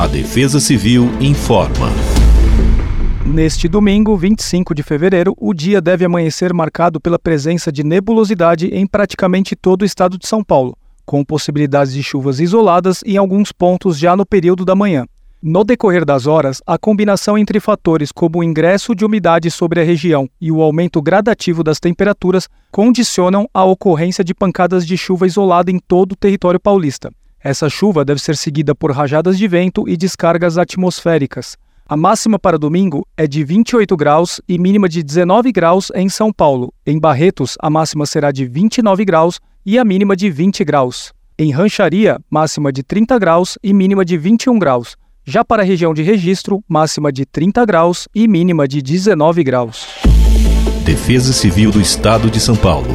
A Defesa Civil informa. Neste domingo, 25 de fevereiro, o dia deve amanhecer marcado pela presença de nebulosidade em praticamente todo o estado de São Paulo, com possibilidades de chuvas isoladas em alguns pontos já no período da manhã. No decorrer das horas, a combinação entre fatores como o ingresso de umidade sobre a região e o aumento gradativo das temperaturas condicionam a ocorrência de pancadas de chuva isolada em todo o território paulista. Essa chuva deve ser seguida por rajadas de vento e descargas atmosféricas. A máxima para domingo é de 28 graus e mínima de 19 graus em São Paulo. Em Barretos, a máxima será de 29 graus e a mínima de 20 graus. Em Rancharia, máxima de 30 graus e mínima de 21 graus. Já para a região de registro, máxima de 30 graus e mínima de 19 graus. Defesa Civil do Estado de São Paulo.